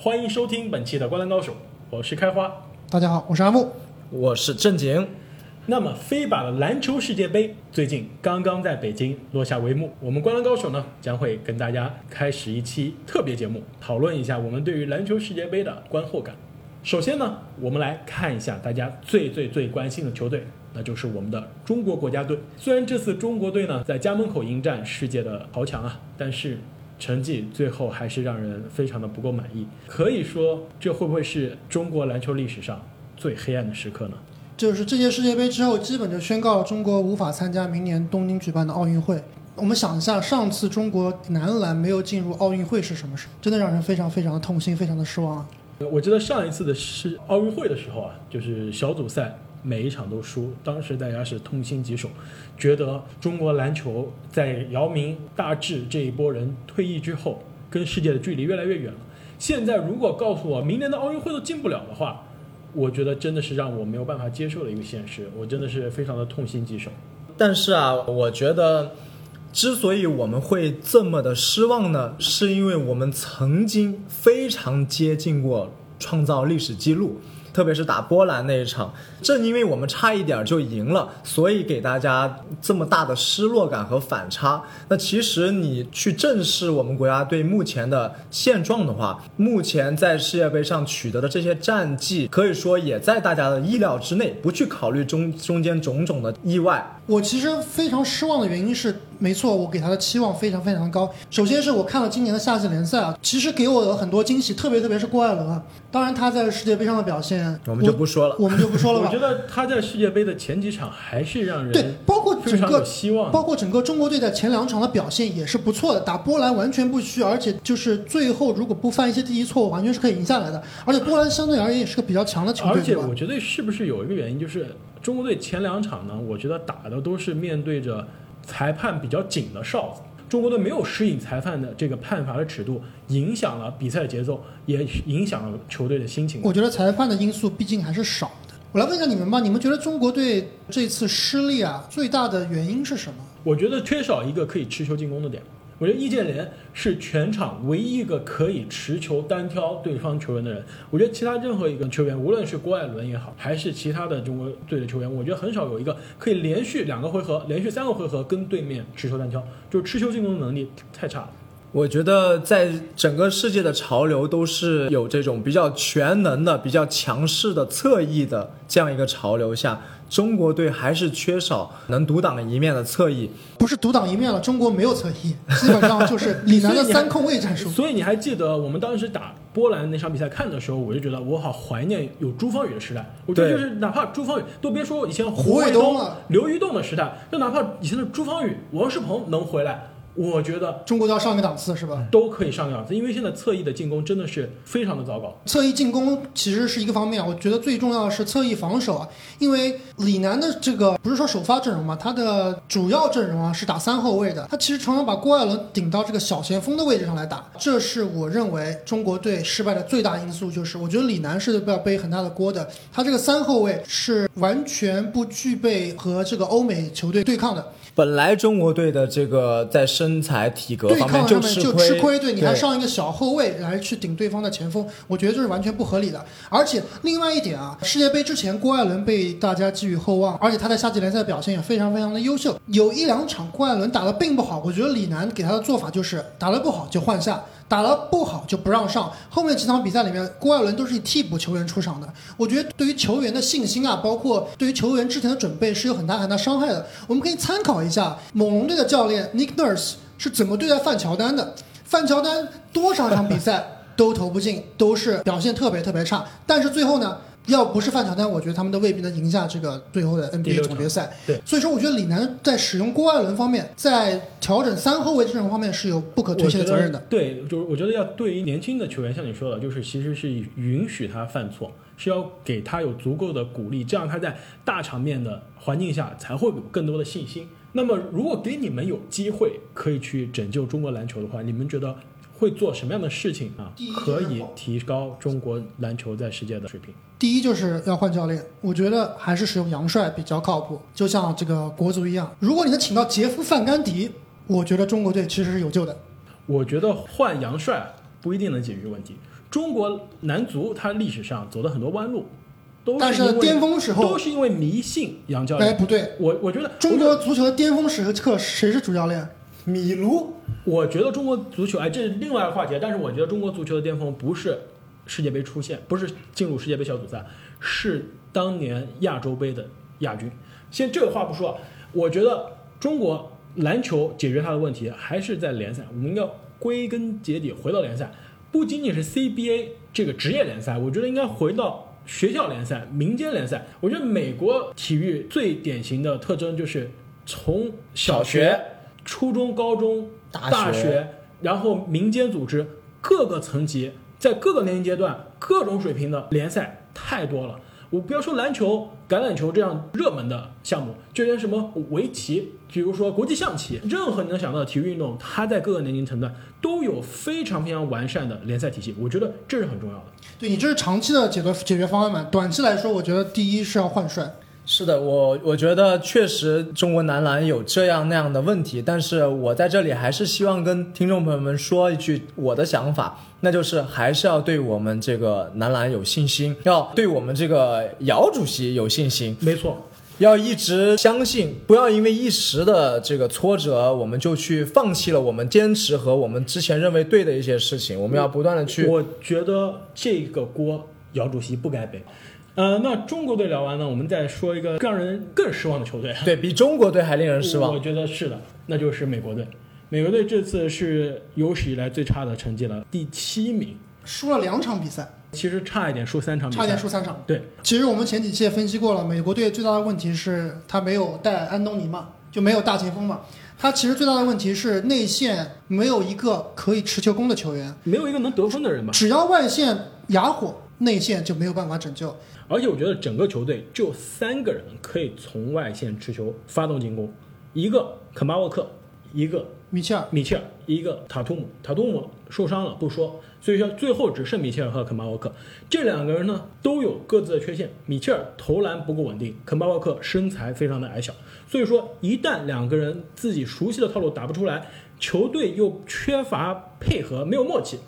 欢迎收听本期的《灌篮高手》，我是开花。大家好，我是阿木。我是正经。那么，飞把的篮球世界杯最近刚刚在北京落下帷幕，我们《灌篮高手》呢将会跟大家开始一期特别节目，讨论一下我们对于篮球世界杯的观后感。首先呢，我们来看一下大家最最最关心的球队，那就是我们的中国国家队。虽然这次中国队呢在家门口迎战世界的豪强啊，但是成绩最后还是让人非常的不够满意。可以说，这会不会是中国篮球历史上最黑暗的时刻呢？就是这届世界杯之后，基本就宣告了中国无法参加明年东京举办的奥运会。我们想一下，上次中国男篮没有进入奥运会是什么时候？真的让人非常非常的痛心，非常的失望啊！我记得上一次的是奥运会的时候啊，就是小组赛每一场都输，当时大家是痛心疾首，觉得中国篮球在姚明、大志这一波人退役之后，跟世界的距离越来越远了。现在如果告诉我明年的奥运会都进不了的话，我觉得真的是让我没有办法接受的一个现实，我真的是非常的痛心疾首。但是啊，我觉得，之所以我们会这么的失望呢，是因为我们曾经非常接近过创造历史记录，特别是打波兰那一场。正因为我们差一点就赢了，所以给大家这么大的失落感和反差。那其实你去正视我们国家队目前的现状的话，目前在世界杯上取得的这些战绩，可以说也在大家的意料之内。不去考虑中中间种种的意外，我其实非常失望的原因是，没错，我给他的期望非常非常高。首先是我看了今年的夏季联赛啊，其实给我有很多惊喜，特别特别是郭艾伦啊。当然他在世界杯上的表现，我们就不说了。我们就不说了吧。我觉得他在世界杯的前几场还是让人对，包括整个希望。包括整个中国队在前两场的表现也是不错的，打波兰完全不虚，而且就是最后如果不犯一些低级错误，完全是可以赢下来的。而且波兰相对而言也是个比较强的球队，而且我觉得是不是有一个原因，就是中国队前两场呢，我觉得打的都是面对着裁判比较紧的哨子。中国队没有适应裁判的这个判罚的尺度，影响了比赛的节奏，也影响了球队的心情。我觉得裁判的因素毕竟还是少的。我来问一下你们吧，你们觉得中国队这次失利啊，最大的原因是什么？我觉得缺少一个可以持球进攻的点。我觉得易建联是全场唯一一个可以持球单挑对方球员的人。我觉得其他任何一个球员，无论是郭艾伦也好，还是其他的中国队的球员，我觉得很少有一个可以连续两个回合、连续三个回合跟对面持球单挑，就是持球进攻的能力太差了。我觉得在整个世界的潮流都是有这种比较全能的、比较强势的侧翼的这样一个潮流下，中国队还是缺少能独当一面的侧翼。不是独当一面了，中国没有侧翼，基本上就是李楠的三控卫战术。所以你还记得我们当时打波兰那场比赛看的时候，我就觉得我好怀念有朱芳雨的时代。我觉得就是哪怕朱芳雨，都别说以前胡卫卫东刘玉栋的时代，就哪怕以前的朱芳雨、王仕鹏能回来，我觉得中国都要上一个档次是吧？都可以上个档次。因为现在侧翼的进攻真的是非常的糟糕。侧翼进攻其实是一个方面，我觉得最重要的是侧翼防守啊，因为李楠的这个不是说首发阵容嘛，他的主要阵容啊是打三后卫的，他其实常常把郭艾伦顶到这个小前锋的位置上来打，这是我认为中国队失败的最大因素，就是我觉得李楠是要背很大的锅的，他这个三后卫是完全不具备和这个欧美球队对抗的，本来中国队的这个在身材体格对方面抗上面就吃亏，吃亏，对，你还上一个小后卫来去顶对方的前锋，我觉得这是完全不合理的。而且另外一点啊，世界杯之前郭艾伦被大家寄予厚望，而且他在夏季联赛表现也非常非常的优秀。有一两场郭艾伦打的并不好，我觉得李楠给他的做法就是打的不好就换下。打得不好就不让上，后面几场比赛里面，郭艾伦都是以替补球员出场的。我觉得对于球员的信心啊，包括对于球员之前的准备是有很大很大伤害的。我们可以参考一下猛龙队的教练 Nick Nurse 是怎么对待范乔丹的。范乔丹多少场比赛都投不进，都是表现特别特别差。但是最后呢，要不是范乔丹，我觉得他们都未必能赢下这个最后的 NBA 总决赛。对，所以说我觉得李楠在使用郭艾伦方面，在调整三后卫阵容方面是有不可推卸的责任的。对，就是我觉得要对于年轻的球员，像你说的，就是其实是允许他犯错，是要给他有足够的鼓励，这样他在大场面的环境下才会有更多的信心。那么，如果给你们有机会可以去拯救中国篮球的话，你们觉得会做什么样的事情啊？可以提高中国篮球在世界的水平？第一就是要换教练，我觉得还是使用杨帅比较靠谱，就像这个国足一样。如果你能请到杰夫范甘迪，我觉得中国队其实是有救的。我觉得换杨帅不一定能解决问题。中国男足他历史上走了很多弯路，都但是巅峰时候都是因为迷信杨教练哎，练。不对，我我觉得中国足球的巅峰时刻谁是主教练？米卢，我觉得中国足球，哎，这是另外一个话题。但是我觉得中国足球的巅峰不是世界杯出现，不是进入世界杯小组赛，是当年亚洲杯的亚军。先这个话不说，我觉得中国篮球解决它的问题还是在联赛。我们要归根结底回到联赛，不仅仅是 CBA 这个职业联赛，我觉得应该回到学校联赛、民间联赛。我觉得美国体育最典型的特征就是从小学初中、高中、大大学然后民间组织各个层级，在各个年龄阶段、各种水平的联赛太多了。我不要说篮球、橄榄球这样热门的项目，就连什么围棋，比如说国际象棋，任何你能想到的体育运动，它在各个年龄层段都有非常非常完善的联赛体系。我觉得这是很重要的。对你这是长期的解决解决方案嘛？短期来说，我觉得第一是要换帅，是的，我我觉得确实中国男篮有这样那样的问题，但是我在这里还是希望跟听众朋友们说一句我的想法，那就是还是要对我们这个男篮有信心，要对我们这个姚主席有信心，没错，要一直相信，不要因为一时的这个挫折，我们就去放弃了我们坚持和我们之前认为对的一些事情，我们要不断的去。我觉得这个锅姚主席不该背。呃，那中国队聊完呢，我们再说一个让人更失望的球队。对比中国队还令人失望我望。觉得是的，那就是美国队。美国队这次是有史以来最差的成绩了，第七名，输了两场比赛，其实差一点输三场比赛，差一点输三场。对，其实我们前几期也分析过了，美国队最大的问题是他没有带安东尼嘛，就没有大前锋嘛。他其实最大的问题是内线没有一个可以持球攻的球员，没有一个能得分的人吧。只要外线哑火，内线就没有办法拯救。而且我觉得整个球队就三个人可以从外线持球发动进攻，一个肯巴沃克，一个米切尔，米切尔，一个塔图姆。塔图姆受伤了不说，所以说最后只剩米切尔和肯巴沃克这两个人呢都有各自的缺陷。米切尔投篮不够稳定，肯巴沃克身材非常的矮小，所以说一旦两个人自己熟悉的套路打不出来，球队又缺乏配合，没有默契，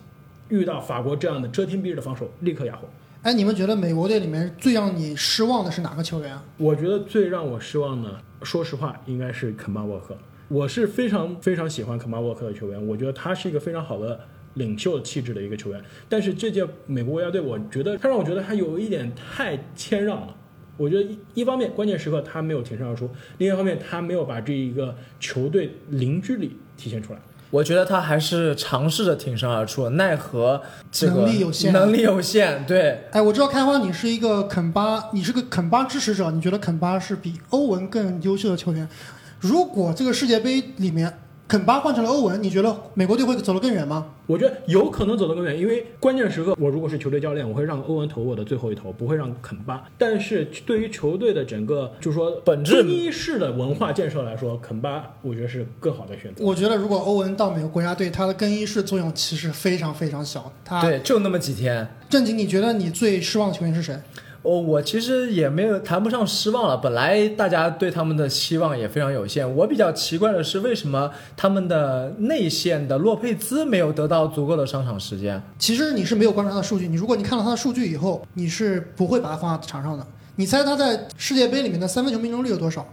遇到法国这样的遮天蔽日的防守，立刻哑火。哎，你们觉得美国队里面最让你失望的是哪个球员啊？我觉得最让我失望的，说实话，应该是肯巴沃克。我是非常非常喜欢肯巴沃克的球员，我觉得他是一个非常好的领袖气质的一个球员。但是这届美国国家队，我觉得他让我觉得他有一点太谦让了。我觉得一一方面关键时刻他没有挺身而出，另一方面他没有把这一个球队凝聚力体现出来。我觉得他还是尝试着挺身而出，奈何这个能力有限能力有限。对，哎，我知道开花，你是一个肯巴，你是个肯巴支持者，你觉得肯巴是比欧文更优秀的球员？如果这个世界杯里面肯巴换成了欧文，你觉得美国队会走得更远吗？我觉得有可能走得更远，因为关键时刻，我如果是球队教练，我会让欧文投我的最后一投，不会让肯巴。但是对于球队的整个，就是说本质更衣室的文化建设来说，肯巴我觉得是更好的选择。我觉得如果欧文到美国国家队，他的更衣室作用其实非常非常小。他对，就那么几天。正经，你觉得你最失望的球员是谁？我我其实也没有谈不上失望了，本来大家对他们的期望也非常有限。我比较奇怪的是，为什么他们的内线的洛佩兹没有得到足够的上场时间？其实你是没有观察他的数据，你如果你看了他的数据以后，你是不会把他放在场上的。你猜他在世界杯里面的三分球命中率有多少？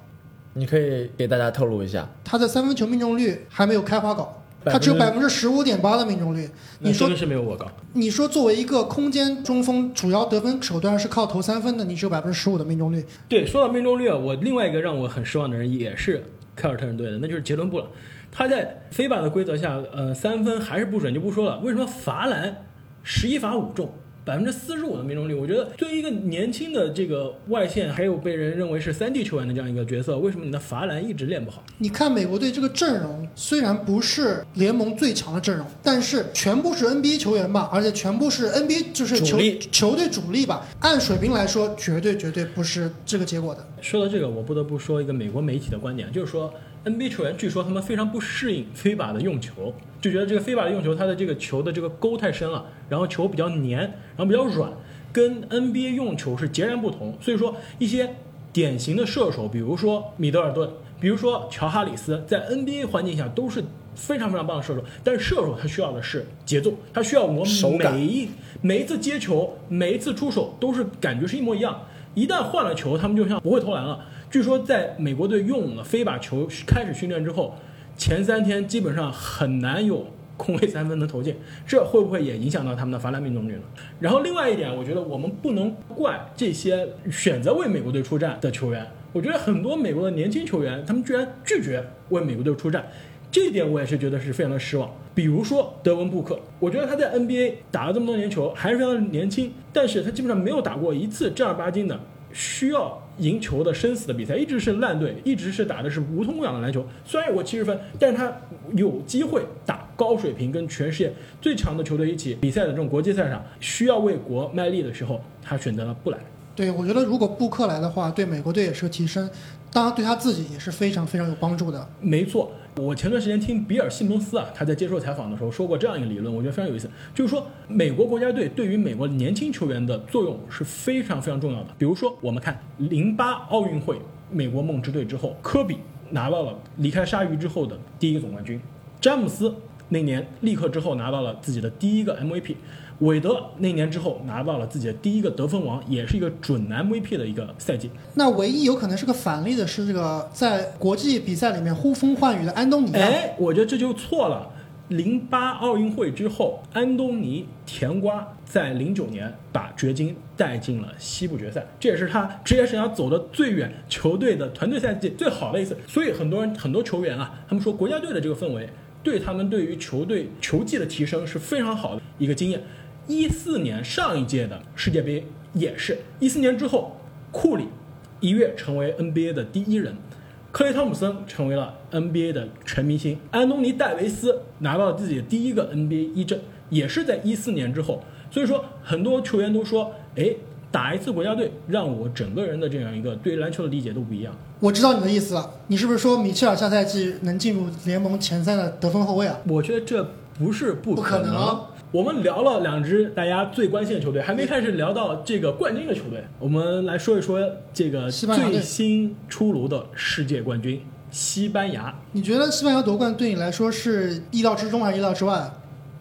你可以给大家透露一下。他的三分球命中率还没有开花稿，他只有百分之十五点八的命中率。你说的是没有我高。你说作为一个空间中锋，主要得分手段是靠投三分的，你只有百分之十五的命中率。对，说到命中率啊，我另外一个让我很失望的人也是凯尔特人队的，那就是杰伦布朗。他在非法的规则下，呃，三分还是不准就不说了，为什么罚篮十一罚五中？百分之四十五的命中率，我觉得对于一个年轻的这个外线，还有被人认为是三 D 球员的这样一个角色，为什么你的罚篮一直练不好？你看美国队这个阵容，虽然不是联盟最强的阵容，但是全部是 NBA 球员吧，而且全部是 NBA 就是球主力球队主力吧。按水平来说，绝对绝对不是这个结果的。说到这个，我不得不说一个美国媒体的观点，就是说 NBA 球员据说他们非常不适应飞靶的用球，就觉得这个飞靶的用球，它的这个球的这个沟太深了，然后球比较黏，然后比较软，跟 NBA 用球是截然不同。所以说一些典型的射手，比如说米德尔顿，比如说乔哈里斯，在 NBA 环境下都是非常非常棒的射手。但是射手他需要的是节奏，他需要我手每一每一次接球，每一次出手都是感觉是一模一样。一旦换了球，他们就像不会投篮了。据说在美国队用了飞靶球开始训练之后，前三天基本上很难有空位三分能投进，这会不会也影响到他们的罚篮命中率呢？然后另外一点，我觉得我们不能怪这些选择为美国队出战的球员。我觉得很多美国的年轻球员，他们居然拒绝为美国队出战，这一点我也是觉得是非常的失望。比如说德文布克，我觉得他在 NBA 打了这么多年球，还是非常年轻，但是他基本上没有打过一次正儿八经的需要赢球的生死的比赛，一直是烂队，一直是打的是无痛养的篮球。虽然有过七十分，但是他有机会打高水平跟全世界最强的球队一起比赛的这种国际赛上，需要为国卖力的时候，他选择了不来。对，我觉得如果布克来的话，对美国队也是个提升，当然对他自己也是非常非常有帮助的。没错，我前段时间听比尔·西蒙斯啊，他在接受采访的时候说过这样一个理论，我觉得非常有意思，就是说美国国家队对于美国年轻球员的作用是非常非常重要的。比如说，我们看零八奥运会美国梦之队之后，科比拿到了离开鲨鱼之后的第一个总冠军，詹姆斯那年立刻之后拿到了自己的第一个 MVP。韦德那年之后拿到了自己的第一个得分王，也是一个准男 MVP 的一个赛季。那唯一有可能是个反例的是这个在国际比赛里面呼风唤雨的安东尼啊。哎，我觉得这就错了。零八奥运会之后，安东尼甜瓜在零九年把掘金带进了西部决赛，这也是他职业生涯走的最远、球队的团队赛季最好的一次。所以很多人、很多球员啊，他们说国家队的这个氛围对他们对于球队球技的提升是非常好的一个经验。一四年上一届的世界杯也是一四年之后，库里一跃成为 NBA 的第一人，克雷汤普森成为了 NBA 的全明星，安东尼戴维斯拿到了自己的第一个 NBA 一阵，也是在一四年之后。所以说，很多球员都说，哎，打一次国家队，让我整个人的这样一个对篮球的理解都不一样。我知道你的意思了，你是不是说米切尔下赛季能进入联盟前三的得分后卫啊？我觉得这不是不不可能我们聊了两支大家最关心的球队，还没开始聊到这个冠军的球队。我们来说一说这个西班牙最新出炉的世界冠军西班牙。你觉得西班牙夺冠对你来说是意料之中还是意料之外？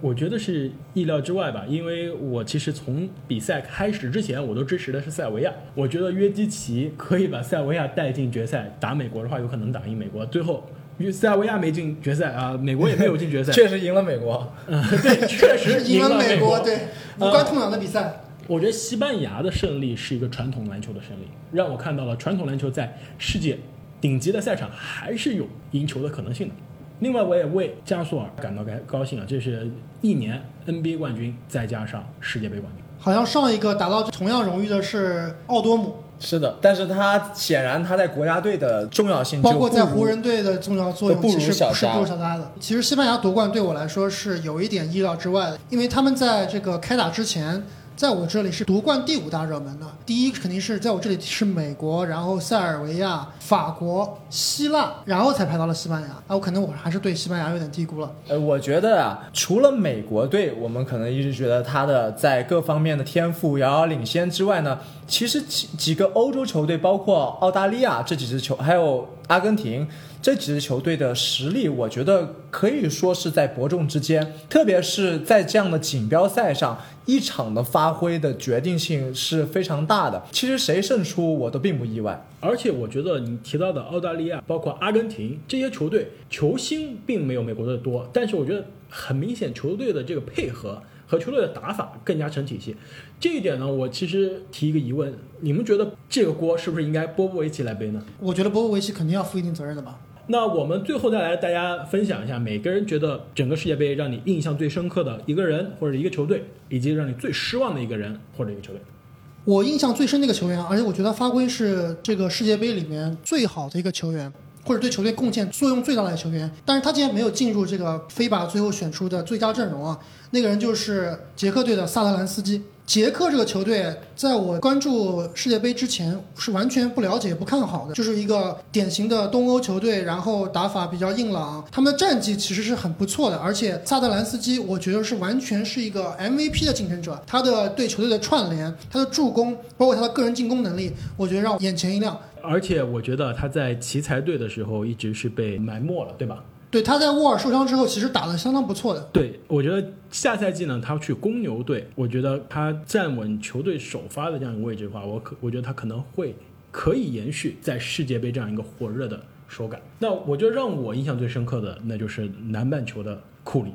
我觉得是意料之外吧，因为我其实从比赛开始之前，我都支持的是塞尔维亚。我觉得约基奇可以把塞尔维亚带进决赛，打美国的话，有可能打赢美国。最后，塞尔维亚没进决赛啊，美国也没有进决赛。确实赢了美国。嗯，对，确实赢了美国。对，无关痛痒的比赛。我觉得西班牙的胜利是一个传统篮球的胜利，让我看到了传统篮球在世界顶级的赛场还是有赢球的可能性的。另外，我也为加索尔感到该高兴啊，这是一年 NBA 冠军，再加上世界杯冠军。好像上一个达到同样荣誉的是奥多姆，是的，但是他显然他在国家队的重要性包括在湖人队的重要作用不如其实不如小加的。其实西班牙夺冠对我来说是有一点意料之外的，因为他们在这个开打之前。在我这里是夺冠第五大热门的，第一肯定是在我这里是美国，然后塞尔维亚、法国、希腊，然后才排到了西班牙。啊，我可能我还是对西班牙有点低估了。呃，我觉得啊，除了美国队，我们可能一直觉得他的在各方面的天赋遥遥领先之外呢，其实几几个欧洲球队，包括澳大利亚这几支球，还有阿根廷这几支球队的实力，我觉得可以说是在伯仲之间。特别是在这样的锦标赛上，一场的发挥的决定性是非常大的。其实谁胜出，我都并不意外。而且我觉得你提到的澳大利亚，包括阿根廷这些球队，球星并没有美国队多，但是我觉得很明显，球队的这个配合和球队的打法更加成体系。这一点呢，我其实提一个疑问：你们觉得这个锅是不是应该波波维奇来背呢？我觉得波波维奇肯定要负一定责任的吧。那我们最后再来大家分享一下，每个人觉得整个世界杯让你印象最深刻的一个人或者一个球队，以及让你最失望的一个人或者一个球队。我印象最深的一个球员，而且我觉得发挥是这个世界杯里面最好的一个球员，或者对球队贡献作用最大的球员。但是他竟然没有进入这个飞靶最后选出的最佳阵容啊！那个人就是捷克队的萨特兰斯基。捷克这个球队，在我关注世界杯之前是完全不了解、不看好的，就是一个典型的东欧球队，然后打法比较硬朗，他们的战绩其实是很不错的。而且萨特兰斯基，我觉得是完全是一个 MVP 的竞争者，他的对球队的串联、他的助攻，包括他的个人进攻能力，我觉得让我眼前一亮。而且我觉得他在奇才队的时候一直是被埋没了，对吧？对，他在沃尔受伤之后，其实打得相当不错的。对，我觉得下赛季呢，他去公牛队，我觉得他站稳球队首发的这样一个位置的话，我可我觉得他可能会可以延续在世界杯这样一个火热的手感。那我觉得让我印象最深刻的，那就是南半球的库里、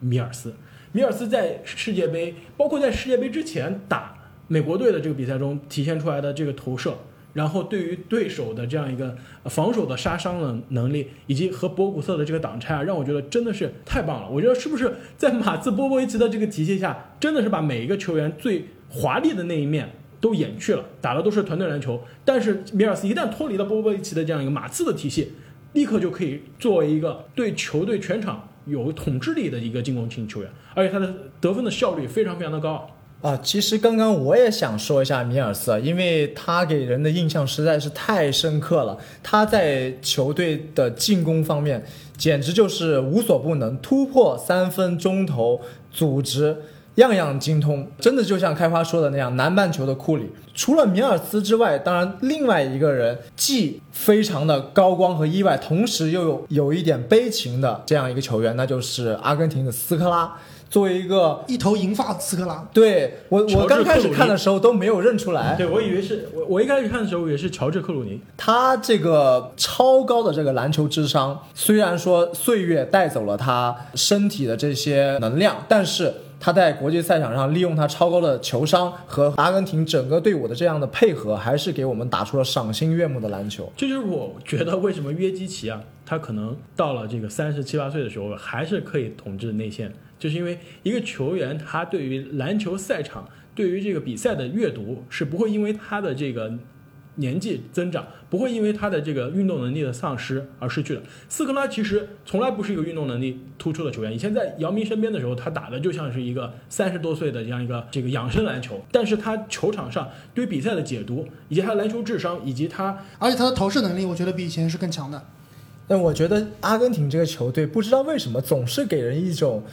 米尔斯。米尔斯在世界杯，包括在世界杯之前打美国队的这个比赛中体现出来的这个投射，然后对于对手的这样一个防守的杀伤的能力，以及和博古特的这个挡拆啊，让我觉得真的是太棒了。我觉得是不是在马刺波波维奇的这个体系下，真的是把每一个球员最华丽的那一面都掩去了，打的都是团队篮球。但是米尔斯一旦脱离了波波维奇的这样一个马刺的体系，立刻就可以作为一个对球队全场有统治力的一个进攻型球员，而且他的得分的效率非常非常的高。啊，其实刚刚我也想说一下米尔斯，因为他给人的印象实在是太深刻了。他在球队的进攻方面简直就是无所不能，突破、三分、中投、组织，样样精通。真的就像开花说的那样，南半球的库里，除了米尔斯之外，当然另外一个人既非常的高光和意外，同时又有有一点悲情的这样一个球员，那就是阿根廷的斯科拉。作为一个一头银发的斯科拉，对我，我刚开始看的时候都没有认出来，对我以为是我我一开始看的时候以为是乔治克鲁尼，他这个超高的这个篮球智商，虽然说岁月带走了他身体的这些能量，但是他在国际赛场上利用他超高的球商和阿根廷整个队伍的这样的配合，还是给我们打出了赏心悦目的篮球。这就是我觉得为什么约基奇啊，他可能到了这个三十七八岁的时候，还是可以统治内线，就是因为一个球员他对于篮球赛场、对于这个比赛的阅读是不会因为他的这个年纪增长，不会因为他的这个运动能力的丧失而失去的。斯科拉其实从来不是一个运动能力突出的球员，以前在姚明身边的时候，他打的就像是一个三十多岁的这样一个这个养生篮球，但是他球场上对于比赛的解读，以及他的篮球智商，以及他而且他的投射能力，我觉得比以前是更强的。但我觉得阿根廷这个球队不知道为什么总是给人一种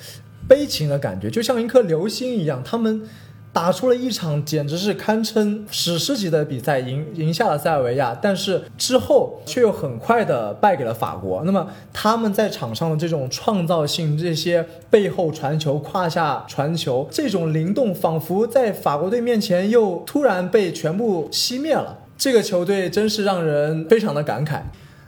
悲情的感觉，就像一颗流星一样，他们。打出了一场简直是堪称史诗级的比赛，赢赢下了塞尔维亚，但是之后却又很快的败给了法国。那么他们在场上的这种创造性，这些背后传球、胯下传球，这种灵动，仿佛在法国队面前又突然被全部熄灭了。这个球队真是让人非常的感慨。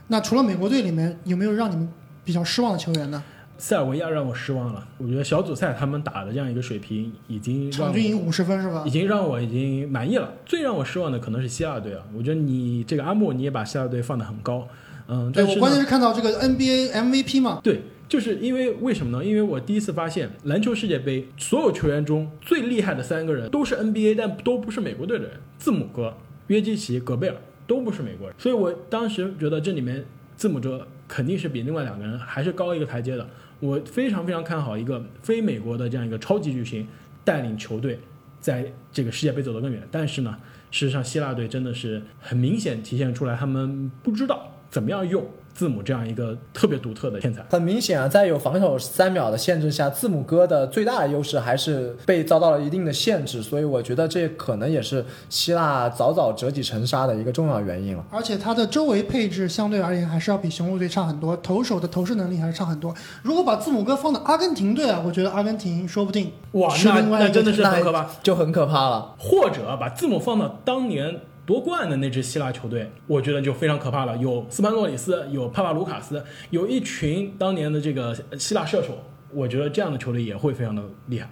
那除了美国队里面，有没有让你们比较失望的球员呢？塞尔维亚让我失望了，我觉得小组赛他们打的这样一个水平，已经场均赢五十分是吧已？经让我已经满意了。最让我失望的可能是希腊队啊，我觉得你这个阿莫你也把希腊队放得很高，嗯，对我关键是看到这个 NBA MVP 嘛，对，就是因为为什么呢？因为我第一次发现篮球世界杯所有球员中最厉害的三个人都是 NBA，但都不是美国队的人，字母哥、约基奇、戈贝尔都不是美国人，所以我当时觉得这里面字母哥肯定是比另外两个人还是高一个台阶的。我非常非常看好一个非美国的这样一个超级巨星带领球队在这个世界杯走得更远。但是呢，事实上希腊队真的是很明显体现出来，他们不知道怎么样用字母这样一个特别独特的天才。很明显啊，在有防守三秒的限制下，字母哥的最大的优势还是被遭到了一定的限制，所以我觉得这可能也是希腊早早折戟沉沙的一个重要原因了。而且他的周围配置相对而言还是要比雄鹿队差很多，投手的投射能力还是差很多。如果把字母哥放到阿根廷队啊，我觉得阿根廷说不定哇，那那真的是很可怕。就很可怕了。或者把字母放到当年夺冠的那支希腊球队，我觉得就非常可怕了。有斯潘诺里斯，有帕帕卢卡斯，有一群当年的这个希腊射手，我觉得这样的球队也会非常的厉害。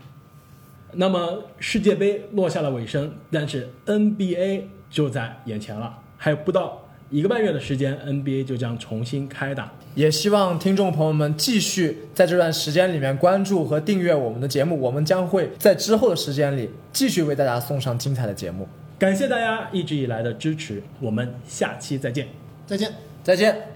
那么世界杯落下了尾声，但是 NBA 就在眼前了，还有不到一个半月的时间，NBA 就将重新开打。也希望听众朋友们继续在这段时间里面关注和订阅我们的节目，我们将会在之后的时间里继续为大家送上精彩的节目。感谢大家一直以来的支持，我们下期再见。再见。再见。